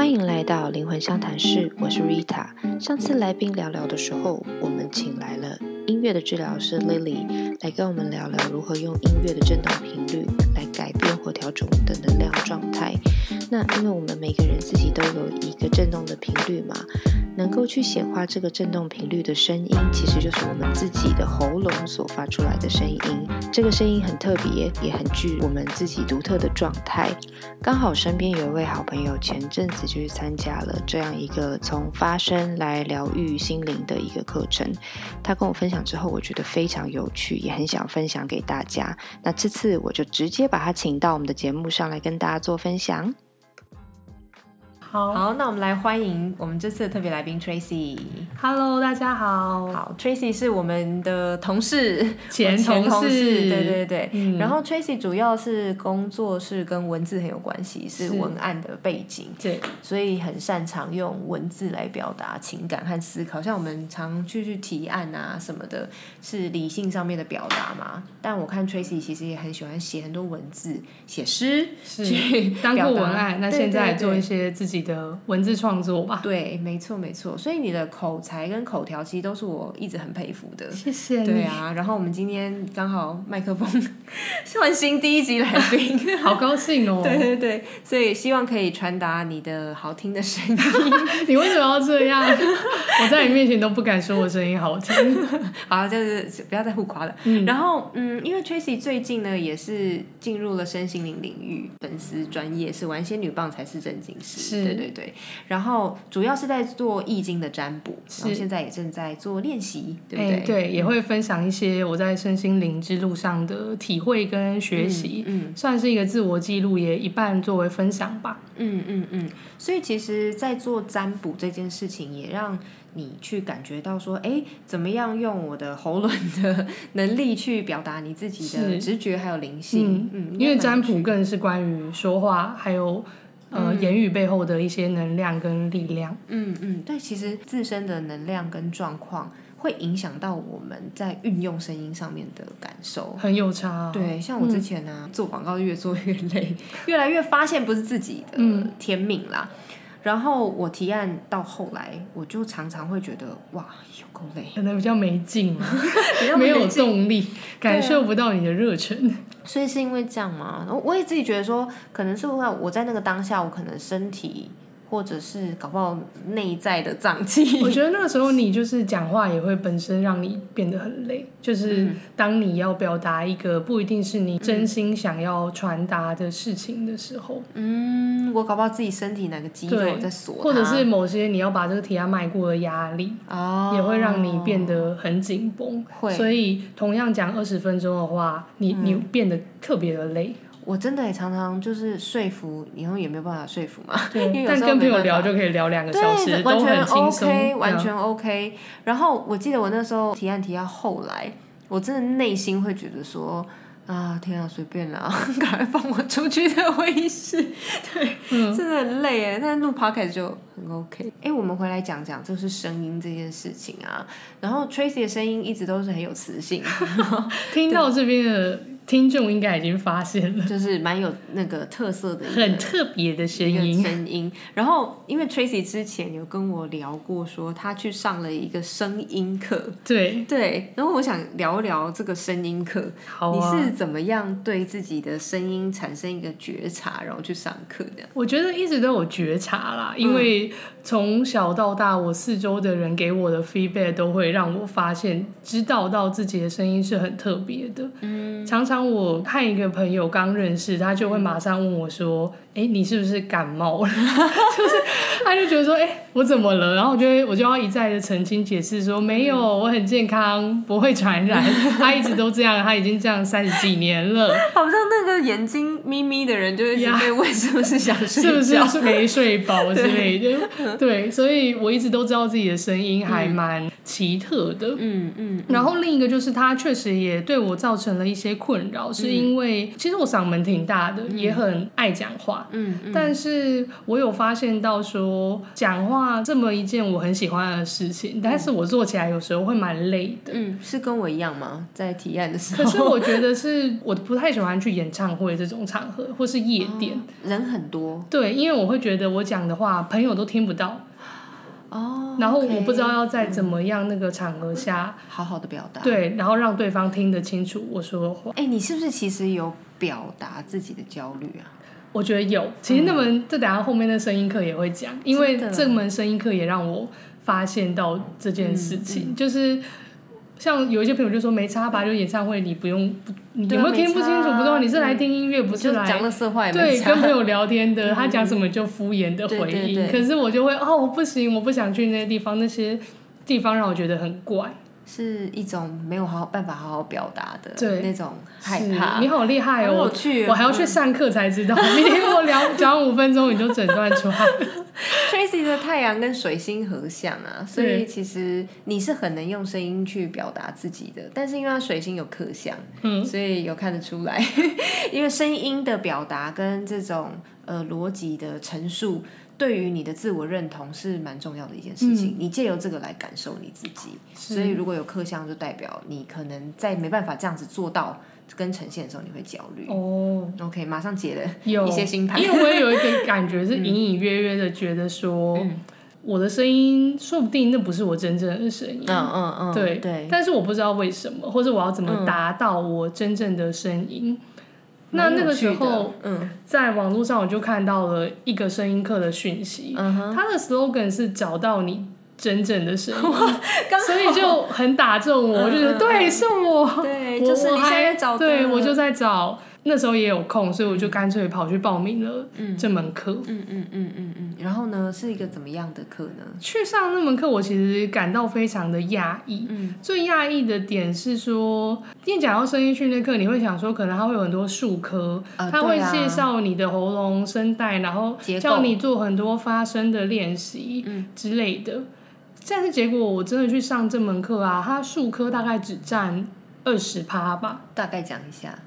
欢迎来到灵魂相谈室，我是 Rita。上次来宾聊聊的时候，我们请来了音乐的治疗师 Lily 来跟我们聊聊如何用音乐的振动频率来改变或调整我们的能量状态。那因为我们每个人自己都有一个振动的频率嘛，能够去显化这个振动频率的声音，其实就是我们自己的喉咙所发出来的声音。这个声音很特别，也很具我们自己独特的状态。刚好身边有一位好朋友，前阵子就去参加了这样一个从发声来疗愈心灵的一个课程。他跟我分享之后，我觉得非常有趣，也很想分享给大家。那这次我就直接把他请到我们的节目上来跟大家做分享。好好，那我们来欢迎我们这次的特别来宾 Tracy。，Hello，大家好。好，Tracy 是我们的同事，前同同事对对对。嗯然后 Tracy 主要是工作是跟文字很有关系，是是文案的背景，对，所以很擅长用文字来表达情感和思考。像我们常去去提案啊什么的，是理性上面的表达嘛。但我看 Tracy 其实也很喜欢写很多文字，写诗，是去当过文案，那现在做一些自己的文字创作吧。对，没错没错，所以你的口才跟口条其实都是我一直很佩服的。谢谢，对啊，然后我们今天刚好麦克风 换新第一集来宾，好高兴哦。对对对，所以希望可以传达你的好听的声音。你为什么要这样？我在你面前都不敢说我声音好听。好，就是不要再互夸了。嗯然后嗯，因为 Tracy 最近呢也是进入了身心灵领域，粉丝专业是玩仙女棒才是正经事，是对对对。然后主要是在做易经的占卜，然后是现在也正在做练习，对不哎对？对，也会分享一些我在身心灵之路上的体会跟学习，嗯算是一个自我记录，也一半作为分享吧。嗯嗯嗯，所以其实，在做占卜这件事情，也让你去感觉到说，哎，怎么样用我的喉咙的能力去表达你自己的直觉还有灵性。嗯，因为占卜更是关于说话，还有呃、言语背后的一些能量跟力量。嗯嗯，对，其实自身的能量跟状况会影响到我们在运用声音上面的感受。很有差、哦。对，像我之前呢、做广告越做越累，越来越发现不是自己的嗯天命啦。然后我提案到后来，我就常常会觉得哇，有够累，可能比较没劲嘛，比较没有劲动力，感受不到你的热忱。所以是因为这样吗？我我也自己觉得说，可能是因为我在那个当下，我可能身体或者是搞不好内在的脏器，我觉得那个时候你就是讲话也会本身让你变得很累，就是嗯当你要表达一个不一定是你真心想要传达的事情的时候，嗯，我搞不好自己身体哪个肌肉在锁，或者是某些你要把这个提案迈过的压力，哦，也会让你变得很紧绷。会所以同样讲二十分钟的话，你你变得特别的累。我真的也常常就是说服，以后也没有办法说服嘛，因为有但跟朋友聊就可以聊两个小时，都完全 OK，完全 OK。然后我记得我那时候提案提到后来，我真的内心会觉得说。啊天啊，随便啦，赶快放我出去的会议室，对，嗯真的很累哎。但是录 podcast 就很 OK。哎，我们回来讲讲就是声音这件事情啊。然后 Tracy 的声音一直都是很有磁性，听到这边的听众应该已经发现了，就是蛮有那个特色的很特别的声音。声音。然后，因为 Tracy 之前有跟我聊过，说他去上了一个声音课，对，对。然后我想聊一聊这个声音课，好啊。你是怎么样对自己的声音产生一个觉察，然后去上课的？我觉得一直都有觉察啦，嗯因为从小到大，我四周的人给我的 feedback 都会让我发现，知道到自己的声音是很特别的。嗯，常当我看一个朋友刚认识，他就会马上问我说：“哎、你是不是感冒了？” 就是他就觉得说：“哎、我怎么了？”然后我就会我就要一再的澄清解释说：“没有，我很健康，不会传染。他一直都这样，他已经这样三十几年了。”好像那个眼睛眯眯的人，就会呀被问是不是想睡是不觉？是没睡饱之类的？对，所以我一直都知道自己的声音还蛮奇特的。嗯嗯然后另一个就是，他确实也对我造成了一些困扰，是因为其实我嗓门挺大的，也很爱讲话。话。嗯嗯，但是我有发现到说，讲话这么一件我很喜欢的事情，但是我做起来有时候会蛮累的。嗯，是跟我一样吗？在提案的时候，可是我觉得是我不太喜欢去演唱会这种场合，或是夜店。人很多对，因为我会觉得我讲的话朋友都听不到，哦，然后我不知道要在怎么样那个场合下，好好的表达。，对，然后让对方听得清楚我说的话。哎，你是不是其实有表达自己的焦虑啊？我觉得有，其实那门这等下后面的声音课也会讲，因为这门声音课也让我发现到这件事嗯情，就是像有一些朋友就说没差吧，就演唱会你不用，不你对啊有没有听不清楚？不知道你是来嗯听音乐，不是来讲乐色话对，跟朋友聊天的，嗯他讲什么就敷衍的回应。可是我就会哦，我不行，我不想去那些地方，那些地方让我觉得很怪。是一种没有好好办法好好表达的对那种害怕。你好厉害哦！有趣哦我还要去上课才知道。你听我聊讲五分钟，你就诊断出来。Tracy 的太阳跟水星合相啊，所以其实你是很能用声音去表达自己的，但是因为它水星有克相，嗯，所以有看得出来，因为声音的表达跟这种呃逻辑的陈述，对于你的自我认同是蛮重要的一件事情。你借由这个来感受你自己，所以如果有刻相，就代表你可能在没办法这样子做到跟呈现的时候，你会焦虑。哦，OK，马上解了有一些星盘因为我也有一点感觉是 隐隐约约的觉得说，嗯我的声音说不定那不是我真正的声音。嗯嗯嗯，对对，但是我不知道为什么，或者我要怎么达到我真正的声音。那那个时候，嗯。在网络上我就看到了一个声音课的讯息，嗯哼，它的 slogan 是找到你真正的声音，所以就很打中我，我就觉得对，是我，对，我就是你现我还在找，对我就在找。那时候也有空，所以我就干脆跑去报名了这门课。嗯嗯嗯嗯嗯，然后呢，是一个怎么样的课呢？去上那门课，我其实感到非常的讶异。嗯最讶异的点是说，因为讲到声音训练课，你会想说，可能它会有很多术科，啊它会介绍你的喉咙、声带，然后叫你做很多发声的练习嗯之类的。但是结果我真的去上这门课啊，它术科大概只占二十趴吧，大概讲一下。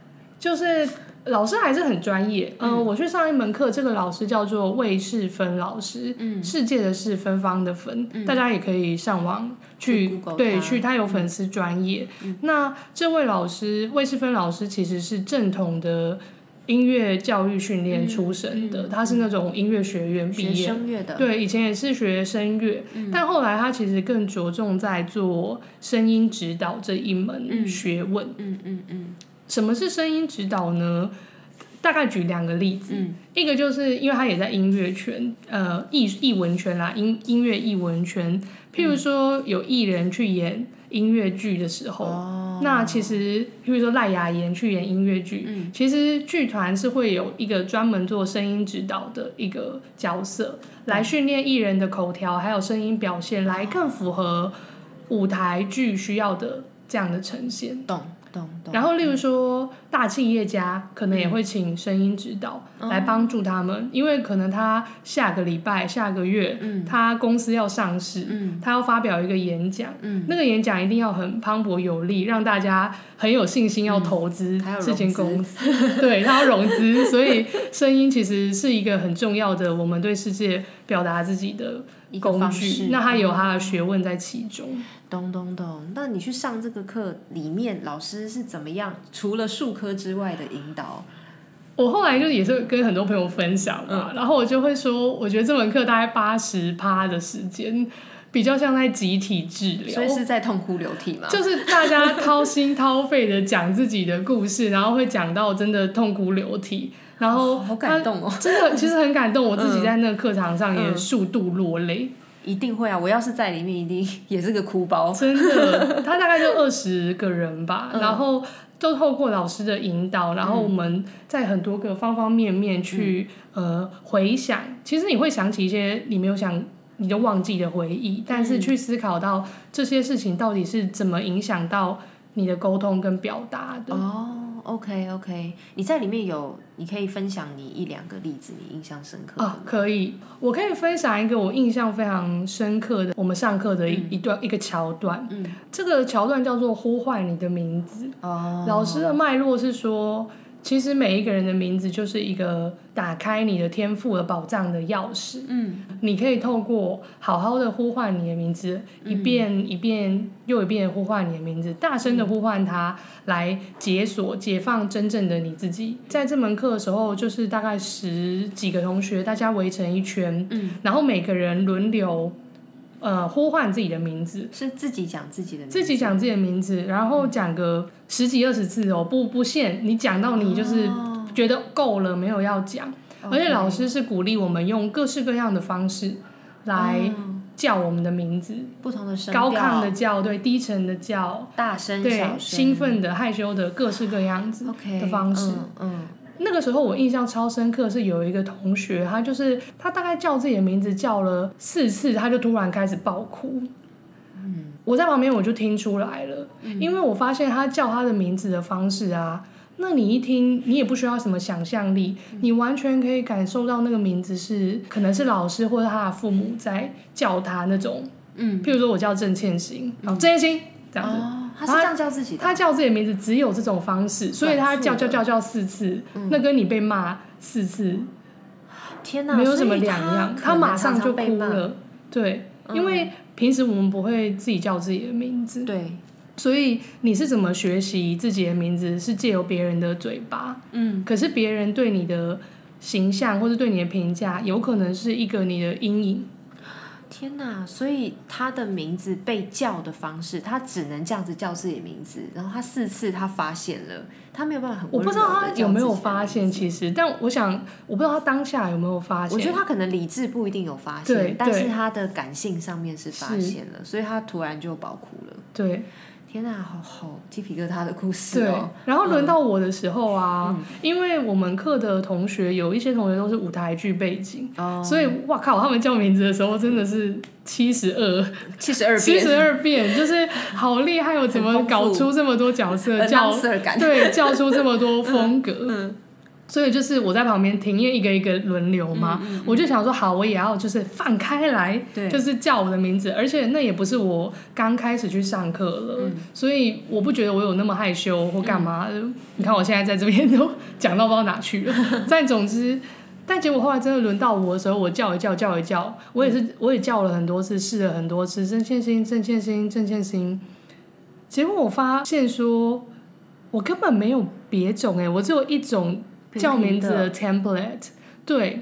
就是老师还是很专业。嗯、我去上一门课，这个老师叫做魏世芬老师，嗯。世界的世，芬芳的芬，大家也可以上网去对去，他有粉丝专业。那这位老师魏世芬老师其实是正统的。音乐教育训练出身的，他是那种音乐学院毕学业，声乐的，对，以前也是学声乐，但后来他其实更着重在做声音指导这一门学问。嗯嗯嗯什么是声音指导呢？大概举两个例子，嗯。一个就是因为他也在音乐圈，呃，艺艺文圈啦，音音乐艺文圈，譬如说有艺人去演音乐剧的时候，哦，那其实譬如说赖雅妍去演音乐剧，嗯。其实剧团是会有一个专门做声音指导的一个角色，来训练艺人的口条还有声音表现，来更符合舞台剧需要的这样的呈现。懂懂懂。然后，例如说，大企业家可能也会请声音指导来帮助他们，因为可能他下个礼拜、下个月，嗯。他公司要上市，嗯。他要发表一个演讲，嗯。那个演讲一定要很磅礴有力，让大家很有信心要投资。这间公司，对，他要融资，所以声音其实是一个很重要的我们对世界表达自己的工具那他有他的学问在其中。懂懂懂。那你去上这个课里面，老师是怎么样？除了术科之外的引导？我后来就也是跟很多朋友分享嘛，然后我就会说，我觉得这门课大概八十趴的时间比较像在集体治疗，所以是在痛哭流涕吗？就是大家掏心掏肺的讲自己的故事，然后会讲到真的痛哭流涕，然后好感动哦，真的其实很感动，我自己在那个课堂上也数度落泪，一定会啊！我要是在里面，一定也是个哭包。真的，他大概就二十个人吧，然后都透过老师的引导，然后我们在很多个方方面面去、呃回想，其实你会想起一些你没有想。你就忘记的回忆，但是去思考到这些事情到底是怎么影响到你的沟通跟表达的。哦，OK OK，你在里面有，你可以分享你一两个例子，你印象深刻的哦？，可以，我可以分享一个我印象非常深刻的，我们上课的一、一段一个桥段。嗯，这个桥段叫做“呼唤你的名字”。哦，老师的脉络是说，其实每一个人的名字就是一个打开你的天赋的宝藏的钥匙。嗯，你可以透过好好的呼唤你的名字，一遍一遍又一遍地呼唤你的名字，大声的呼唤它，来解锁、解放真正的你自己。在这门课的时候，就是大概十几个同学，大家围成一圈，嗯，然后每个人轮流。呃，呼唤自己的名字，是自己讲自己的名字，自己讲自己的名字，然后讲个十几二十次哦，不不限，你讲到你就是哦觉得够了，没有要讲。而且老师是鼓励我们用各式各样的方式来哦叫我们的名字，不同的声高亢的叫，对，低沉的叫，大声、对兴奋的、害羞的，各式各样子的方式。嗯嗯那个时候我印象超深刻，是有一个同学，他就是他大概叫自己的名字叫了四次，他就突然开始爆哭。嗯。我在旁边我就听出来了，因为我发现他叫他的名字的方式啊，那你一听，你也不需要什么想象力，你完全可以感受到那个名字是可能是老师或者他的父母在叫他那种，嗯，譬如说我叫郑倩欣，哦，郑倩欣这样子。哦，他是这样叫自己的，他叫自己的名字只有这种方式，所以他叫叫叫叫四次，那跟你被骂四次天哪，没有什么两样，他他马上就哭了。对，嗯因为平时我们不会自己叫自己的名字骂，，对，所以你是怎么学习自己的名字？是借由别人的嘴巴，嗯，可是别人对你的形象或者对你的评价，有可能是一个你的阴影。天哪，所以他的名字被叫的方式，他只能这样子叫自己的名字，然后他四次他发现了，他没有办法很我不知道他有没有发现，其实，但我想，我不知道他当下有没有发现。我觉得他可能理智不一定有发现，但是他的感性上面是发现了，所以他突然就爆哭了。对天哪，好好鸡皮疙瘩的故事对哦。，然后轮到我的时候啊，嗯因为我们课的同学有一些同学都是舞台剧背景，哦，所以哇靠，他们叫名字的时候真的是七十二。七十二变七十二变，就是好厉害哦！怎么搞出这么多角色，叫对叫出这么多风格？嗯所以就是我在旁边听，因为一个一个轮流嘛，我就想说好，我也要就是放开来，就是叫我的名字，而且那也不是我刚开始去上课了，嗯所以我不觉得我有那么害羞或干嘛的。你看我现在在这边都讲到不知道哪去了，但总之。但结果后来真的轮到我的时候，我叫一叫，叫一叫，我也是，我也叫了很多次，试了很多次，郑倩欣，郑倩欣，郑倩欣。结果我发现说，我根本没有别种哎、我只有一种叫名字的 template，对。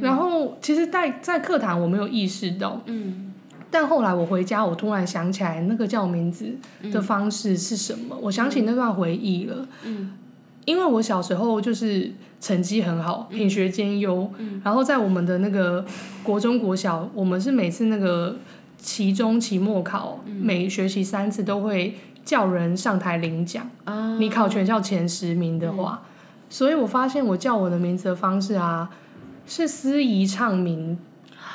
然后其实在，在课堂我没有意识到，嗯。但后来我回家，我突然想起来那个叫名字的方式是什么，我想起那段回忆了。嗯。因为我小时候就是成绩很好，品学兼优，然后在我们的那个国中、国小，我们是每次那个期中、期末考，每学期三次都会叫人上台领奖。啊，你考全校前十名的话，所以我发现我叫我的名字的方式啊，是司仪唱名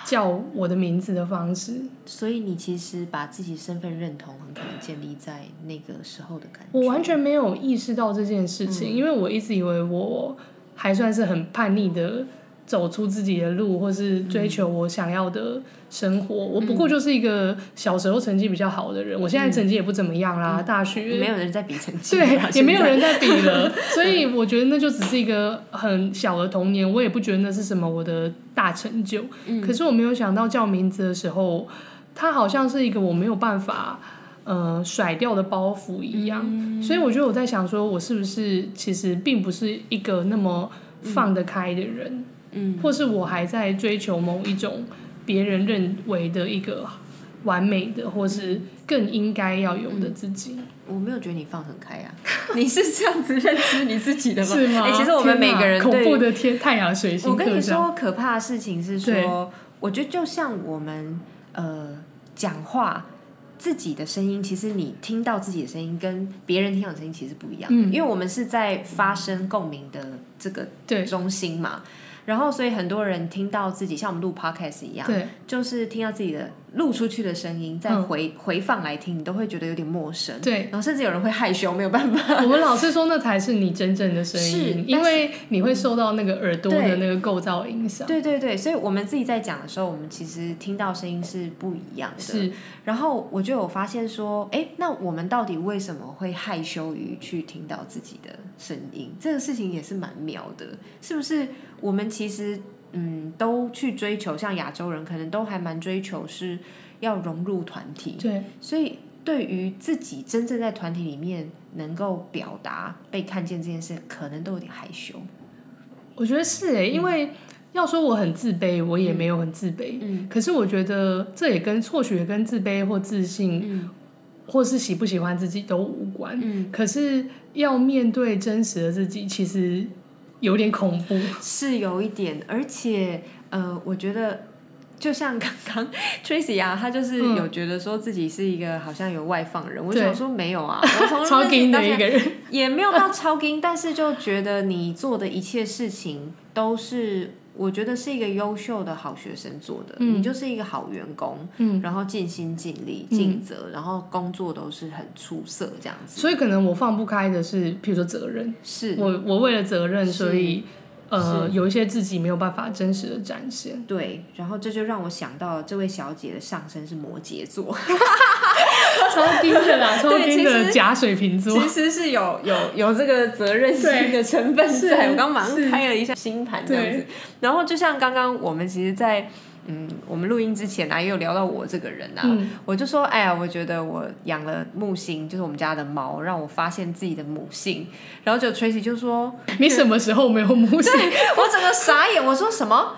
叫我的名字的方式。所以你其实把自己身份认同很可能建立在那个时候的感觉。我完全没有意识到这件事情，因为我一直以为我还算是很叛逆的。走出自己的路，或是追求我想要的生活。我不过就是一个小时候成绩比较好的人，我现在成绩也不怎么样啦。大学没有人在比成绩，对啊，也没有人在比了，所以我觉得那就只是一个很小的童年，我也不觉得那是什么我的大成就。可是我没有想到叫名字的时候，它好像是一个我没有办法呃甩掉的包袱一样，所以我觉得我在想说，我是不是其实并不是一个那么放得开的人，嗯，或是我还在追求某一种别人认为的一个完美的，或是更应该要有的自己。我没有觉得你放很开啊，你是这样子认知你自己的吗？是吗？哎、其实我们每个人恐怖的天太阳水星我跟你说，可怕的事情是对说，我觉得就像我们呃讲话。自己的声音，其实你听到自己的声音跟别人听到的声音其实不一样，嗯因为我们是在发生共鸣的这个中心嘛。然后，所以很多人听到自己像我们录 podcast 一样，对。就是听到自己的录出去的声音再嗯回、回放来听，你都会觉得有点陌生。对，然后甚至有人会害羞，没有办法。我们老师说那才是你真正的声音，但因为你会受到那个耳朵的那个构造影响。对对对，所以我们自己在讲的时候，我们其实听到声音是不一样的。是，然后我就有发现说，哎，那我们到底为什么会害羞于去听到自己的声音？这个事情也是蛮妙的，是不是？我们其实嗯，都去追求，像亚洲人可能都还蛮追求是要融入团体，对，所以对于自己真正在团体里面能够表达、被看见这件事，可能都有点害羞。我觉得是诶，因为要说我很自卑，我也没有很自卑。嗯可是我觉得这也跟或许也跟自卑或自信，嗯或是喜不喜欢自己都无关。嗯，可是要面对真实的自己，其实有点恐怖。是有一点，而且呃，我觉得。就像刚刚 Tracy 啊，他就是嗯有觉得说自己是一个好像有外放人，我对想说没有啊，我从超金的一个个人，也没有到超金，但是就觉得你做的一切事情都是，我觉得是一个优秀的好学生做的，嗯。你就是一个好员工，嗯，然后尽心尽力、尽责，然后工作都是很出色这样子。所以可能我放不开的是，譬如说责任，是，我我为了责任，所以呃有一些自己没有办法真实的展现。对，然后这就让我想到这位小姐的上身是摩羯座，超低的啦，超低对其实的假水瓶座。其实是有有有这个责任心的成分在。我刚马上是开了一下星盘这样子，然后就像刚刚我们其实在，嗯我们录音之前啊，也有聊到我这个人啊，嗯，我就说，哎呀，我觉得我养了木星，就是我们家的猫，让我发现自己的母性。然后就 Tracy 就说，你什么时候没有母性？我整个傻眼，我说什么？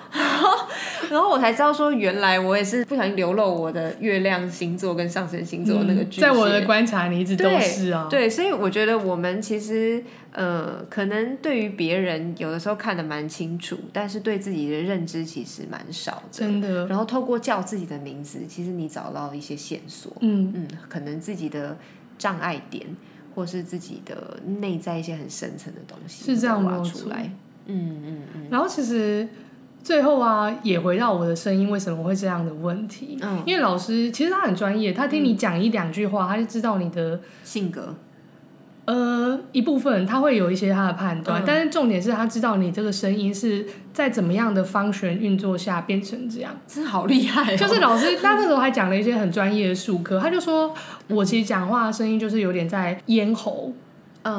然后我才知道说，原来我也是不小心流露我的月亮星座跟上升星座那个。嗯在我的观察，你一直都是啊。对，所以我觉得我们其实呃，可能对于别人有的时候看得蛮清楚，但是对自己的认知其实蛮少的。真的。然后透过叫自己的名字，其实你找到一些线索。嗯，嗯，可能自己的障碍点，或是自己的内在一些很深层的东西，是这样挖出来。嗯嗯嗯然后其实最后啊，也回到我的声音为什么会这样的问题。嗯，因为老师其实他很专业，他听你讲一两句话，他就知道你的性格，呃一部分，他会有一些他的判断，嗯但是重点是他知道你这个声音是在怎么样的方旋运作下变成这样。真的好厉害、哦！就是老师，他那时候还讲了一些很专业的术科，他就说我其实讲话的声音就是有点在咽喉，嗯，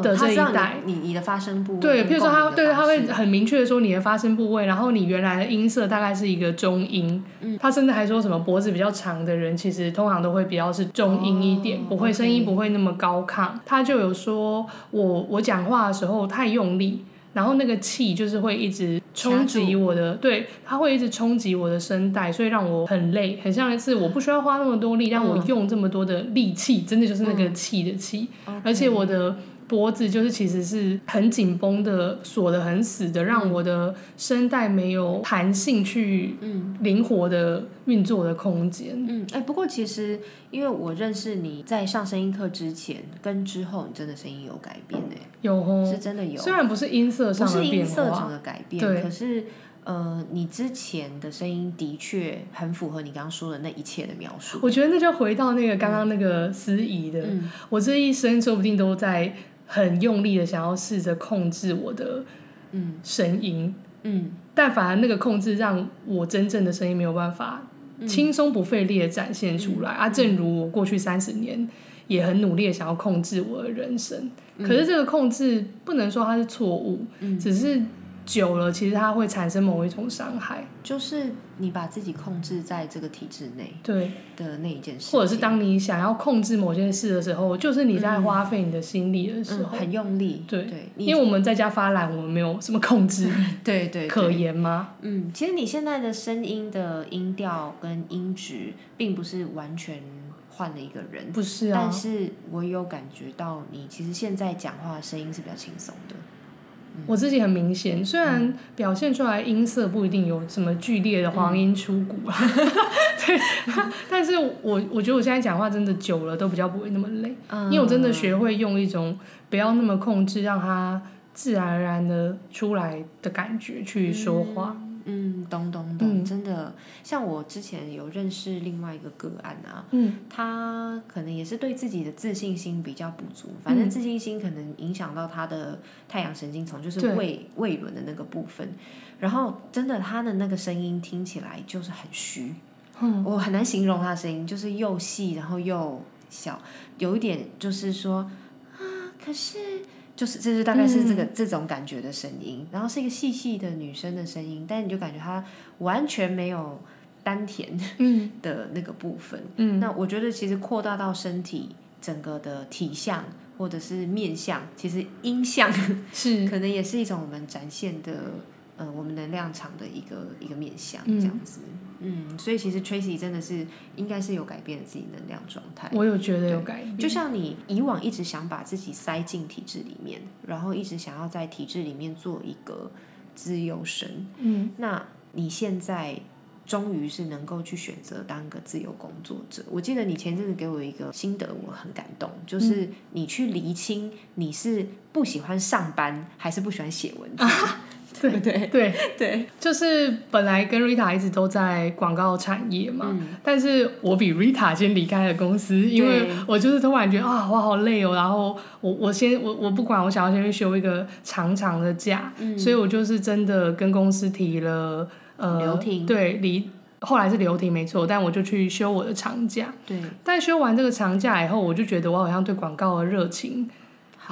的这一代你你你的发声部位对，跟譬如说他对他会很明确的说你的发声部位，然后你原来的音色大概是一个中音，嗯他甚至还说什么脖子比较长的人，其实通常都会比较是中音一点，哦不会声音不会那么高亢。他就有说我我讲话的时候太用力。然后那个气就是会一直冲击我的，对，它会一直冲击我的声带，所以让我很累，很像是我不需要花那么多力，让我嗯用这么多的力气，真的就是那个气的气。而且我的脖子就是其实是很紧绷的，锁的很死的，让我的声带没有弹性去嗯灵活的运作的空间。嗯，哎、不过其实因为我认识你在上声音课之前跟之后，你真的声音有改变呢、有哦，是真的有，虽然不是音色上的变音色上化，的改变，对。可是呃，你之前的声音的确很符合你刚刚说的那一切的描述。我觉得那就回到那个刚刚那个司仪的，嗯。我这一生说不定都在很用力的想要试着控制我的嗯声音，嗯但反而那个控制让我真正的声音没有办法嗯轻松不费力的展现出来、啊。正如我过去三十年也很努力的想要控制我的人生，可是这个控制不能说它是错误，嗯，只是久了其实它会产生某一种伤害。就是你把自己控制在这个体制内对，的那一件事，或者是当你想要控制某件事的时候，就是你在花费你的心力的时嗯候。很用力，对对，因为我们在家发懒，我们没有什么控制 对对可言吗？嗯，其实你现在的声音的音调跟音质，并不是完全换了一个人，不是啊但，是我有感觉到你其实现在讲话的声音是比较轻松的。我自己很明显，虽然表现出来音色不一定有什么剧烈的黄音出谷啊，对，但是我我觉得我现在讲话真的久了都比较不会那么累，嗯因为我真的学会用一种不要那么控制，让它自然而然的出来的感觉去说话。嗯，懂懂懂，嗯。真的。像我之前有认识另外一个个案啊，嗯。他可能也是对自己的自信心比较不足，反正嗯自信心可能影响到他的太阳神经丛，就是胃胃轮的那个部分。然后真的他的那个声音听起来就是很虚，嗯。我很难形容他的声音，就是又细然后又小，有一点就是说啊，可是就是这是大概是这个、这种感觉的声音，然后是一个细细的女生的声音，但你就感觉她完全没有丹田嗯。的那个部分。嗯。那我觉得其实扩大到身体整个的体相或者是面相，其实音相是。可能也是一种我们展现的呃我们能量场的一个一个面相嗯这样子。嗯，所以其实 Tracy 真的是应该是有改变自己能量状态。我有觉得有改变，就像你以往一直想把自己塞进体制里面，然后一直想要在体制里面做一个自由身，嗯那你现在终于是能够去选择当个自由工作者。我记得你前阵子给我一个心得，我很感动，就是你去厘清你是不喜欢上班还是不喜欢写文字，对不对？对，对，就是本来跟 Rita 一直都在广告产业嘛，嗯但是我比 Rita 先离开了公司，因为我就是突然觉得啊，我好累哦，然后我我先我我不管，我想要先去休一个长长的假，嗯所以我就是真的跟公司提了呃留停对离。后来是留停没错，但我就去休我的长假。对，但休完这个长假以后，我就觉得我好像对广告的热情，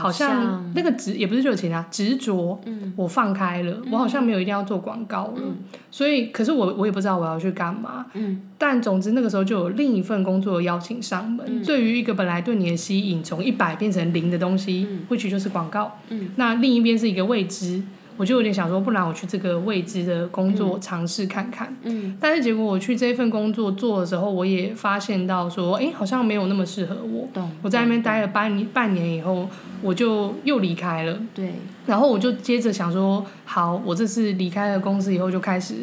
好像那个执也不是热情啊，执着，嗯我放开了，我好像没有一定要做广告了。嗯所以，可是我我也不知道我要去干嘛。嗯但总之那个时候就有另一份工作邀请上门。嗯对于一个本来对你的吸引从一百变成零的东西，嗯或许就是广告。嗯那另一边是一个未知，我就有点想说，不然我去这个未知的工作尝试看看。嗯但是结果我去这份工作做的时候，我也发现到说，哎、好像没有那么适合我。懂。我在那边待了半年半年以后，我就又离开了。对，然后我就接着想说，好，我这次离开了公司以后，就开始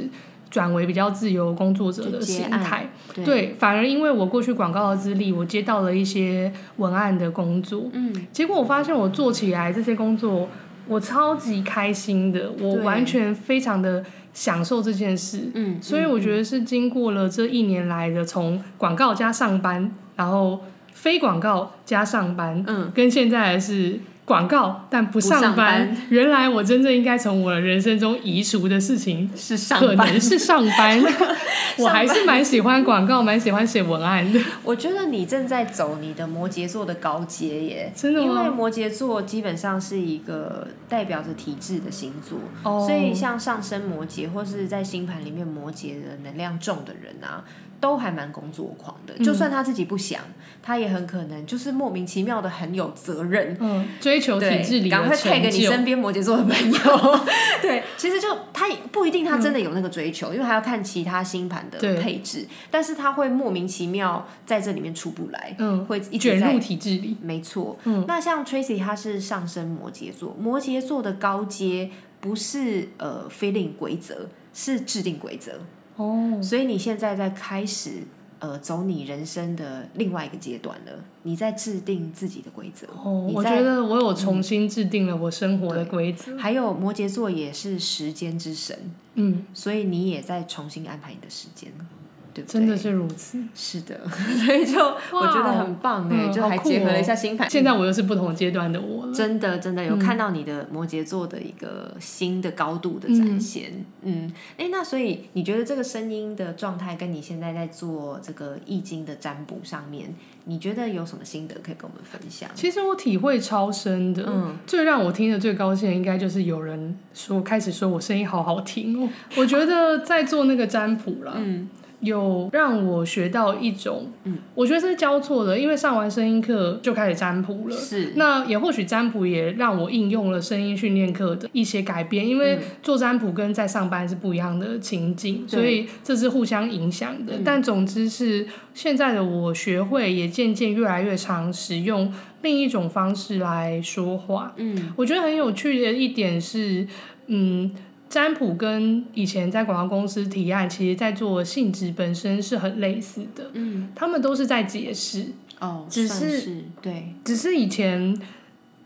转为比较自由工作者的心态。对，对，反而因为我过去广告的资历，我接到了一些文案的工作，嗯结果我发现我做起来这些工作，我超级开心的，我完全非常的享受这件事。嗯，所以我觉得是经过了这一年来的从广告加上班，然后非广告加上班，嗯，跟现在的是广告但不上班。原来我真正应该从我的人生中移除的事情，是上可班能是上班。我还是蛮喜欢广告，蛮喜欢写文案的。我觉得你正在走你的摩羯座的高阶耶，真的吗？因为摩羯座基本上是一个代表着体质的星座，哦。所以像上升摩羯或是在星盘里面摩羯的能量重的人啊，都还蛮工作狂的。嗯就算他自己不想，他也很可能就是莫名其妙的很有责任。嗯，追求体制对，里赶快成就。你身边摩羯座的朋友。对，其实就他不一定他真的有那个追求，因为还要看其他星盘的配置，但是他会莫名其妙在这里面出不来，嗯，会一直在卷入体制里。没错，嗯那像 Tracy 他是上升摩羯座，摩羯座的高阶不是呃 feeling 规则，是制定规则，哦，所以你现在在开始呃走你人生的另外一个阶段了，你在制定自己的规则。哦，我觉得我有重新制定了我生活的规则。还有摩羯座也是时间之神，嗯，所以你也在重新安排你的时间，对不对？真的是如此。是的，所以就我觉得很棒哎、嗯就还结合了一哦下星盘。现在我又是不同阶段的我了。真的真的有嗯看到你的摩羯座的一个新的高度的展现，嗯，哎、那所以你觉得这个声音的状态跟你现在在做这个易经的占卜上面，你觉得有什么心得可以跟我们分享？其实我体会超深的，嗯最让我听的最高兴的，应该就是有人说开始说我声音好好听哦。我觉得在做那个占卜了，嗯有让我学到一种，嗯，我觉得是交错的，因为上完声音课就开始占卜了。是那也或许占卜也让我应用了声音训练课的一些改变，因为做占卜跟在上班是不一样的情境，对所以这是互相影响的。嗯但总之是现在的我学会，也渐渐越来越常使用另一种方式来说话。嗯我觉得很有趣的一点是，嗯。占卜跟以前在广告公司提案，其实在做性质本身是很类似的，嗯。他们都是在解释，哦，只是对。只是以前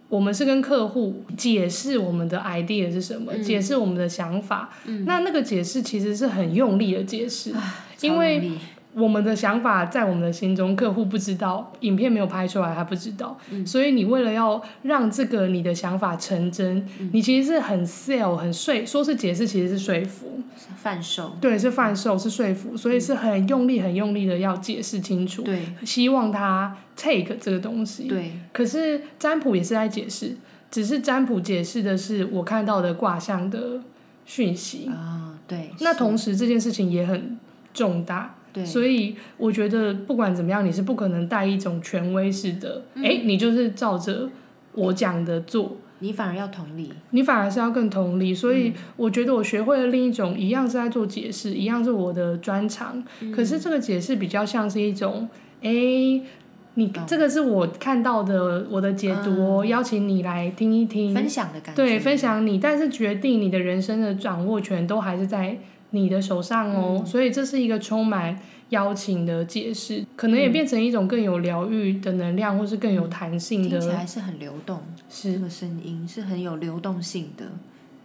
我们是跟客户解释我们的 idea 是什么，解释我们的想法。那那个解释其实是很用力的解释，因为我们的想法在我们的心中，客户不知道，影片没有拍出来，他不知道。所以你为了要让这个你的想法成真，你其实是很 sell 很说，说是解释，其实是说服，贩售。对，是贩售，是说服，所以是很用力、很用力的要解释清楚，对，希望他 take 这个东西。对，可是占卜也是在解释，只是占卜解释的是我看到的卦象的讯息啊，对。那同时这件事情也很重大。对，所以我觉得不管怎么样，你是不可能带一种权威式的，哎，你就是照着我讲的做，你反而要同理，你反而是要更同理。所以我觉得我学会了另一种，一样是在做解释，一样是我的专长，可是这个解释比较像是一种，哎，你这个是我看到的我的解读，邀请你来听一听，分享的感觉，对，分享你，但是决定你的人生的掌握权都还是在。你的手上哦，所以这是一个充满邀请的解释，可能也变成一种更有疗愈的能量，或是更有弹性的。听起来是很流动，是。这个声音是很有流动性的，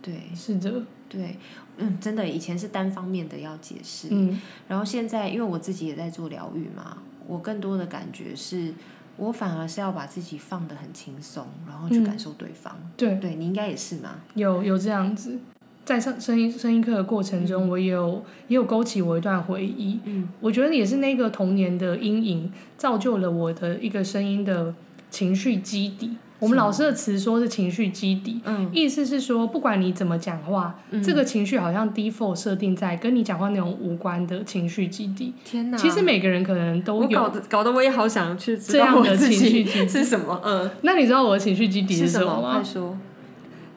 对，是的，对，嗯，真的，以前是单方面的要解释，嗯，然后现在因为我自己也在做疗愈嘛，我更多的感觉是，我反而是要把自己放得很轻松，然后去感受对方，对，对你应该也是嘛，有有这样子。在上声音声音课的过程中，我也有也有勾起我一段回忆。嗯，我觉得也是那个童年的阴影，造就了我的一个声音的情绪基底。我们老师的词说是情绪基底，嗯，意思是说，不管你怎么讲话，这个情绪好像 default 设定在跟你讲话内容无关的情绪基底。天哪！其实每个人可能都有，搞得搞得我也好想去这样的情绪基底是什么？嗯，那你知道我的情绪基底是什么吗？快说。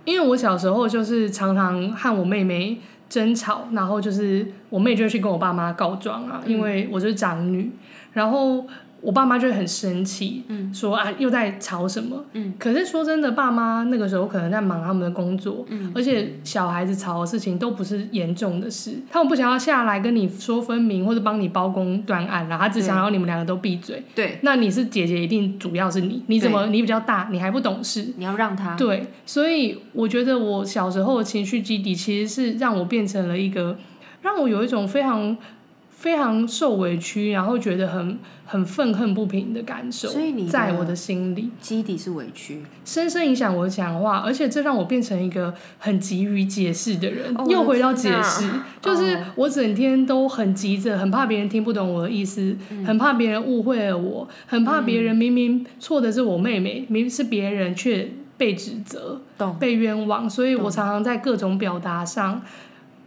因为我小时候就是常常和我妹妹争吵，然后就是我妹就会去跟我爸妈告状啊，因为我就是长女，然后。我爸妈就会很生气，嗯说啊又在吵什么？嗯可是说真的，爸妈那个时候可能在忙他们的工作，而且小孩子吵的事情都不是严重的事，他们不想要下来跟你说分明或者帮你包公断案了，他只想要你们两个都闭嘴。对，那你是姐姐，一定主要是你，你怎么你比较大，你还不懂事，你要让他。对，所以我觉得我小时候的情绪基底其实是让我变成了一个，让我有一种非常。非常受委屈，然后觉得很很愤恨不平的感受，所以你在我的心里。基底是委屈，深深影响我的讲话，而且这让我变成一个很急于解释的人。又回到解释，就是我整天都很急着，很怕别人听不懂我的意思，很怕别人误会了我，很怕别人明明错的是我妹妹，明明是别人却被指责、被冤枉，所以我常常在各种表达上。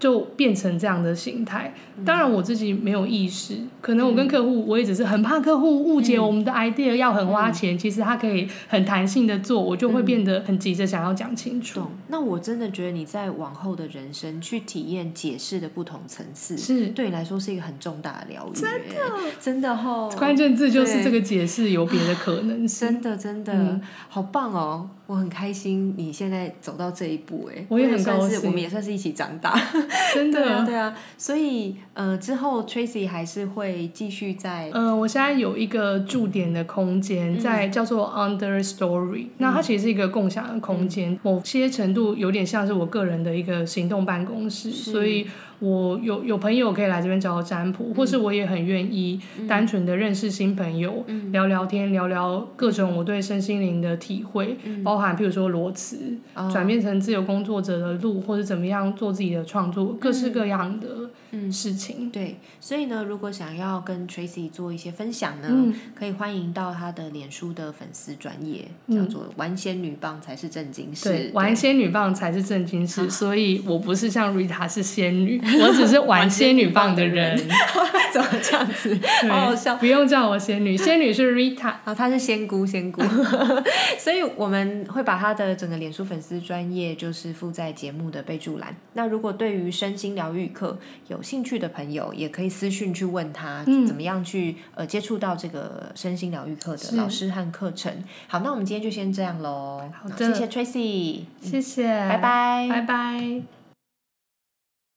就变成这样的形态，当然我自己没有意识，可能我跟客户，我也只是很怕客户误解我们的 idea 要很花钱，其实他可以很弹性的做，我就会变得很急着想要讲清楚。那我真的觉得你在往后的人生去体验解释的不同层次，是。对你来说是一个很重大的疗愈。真的，真的哈，关键字就是这个解释有别的可能性。真的，真的，好棒哦。我很开心你现在走到这一步，哎，我也很高兴，我们也算是一起长大，真的，对啊，所以呃，之后 Tracy 还是会继续在，呃，我现在有一个驻点的空间，在叫做 Under Story，那它其实是一个共享的空间，某些程度有点像是我个人的一个行动办公室，所以。我有有朋友可以来这边找我占卜，或是我也很愿意单纯的认识新朋友，聊聊天，聊聊各种我对身心灵的体会，包含譬如说裸辞，转变成自由工作者的路，或者怎么样做自己的创作，各式各样的事情。对，所以呢，如果想要跟 Tracy 做一些分享呢，可以欢迎到他的脸书的粉丝专业，叫做“玩仙女棒才是正经事”。对，玩仙女棒才是正经事，所以我不是像 Rita 是仙女。我只是玩仙女棒的人，怎么这样子？好好笑！不用叫我仙女，仙女是 Rita，啊，她是仙姑，仙姑。所以我们会把她的整个脸书粉丝专业就是附在节目的备注栏。那如果对于身心疗愈课有兴趣的朋友，也可以私讯去问他，怎么样去呃接触到这个身心疗愈课的老师和课程。好，那我们今天就先这样喽。好的，谢谢 Tracy，谢谢，拜拜，拜拜。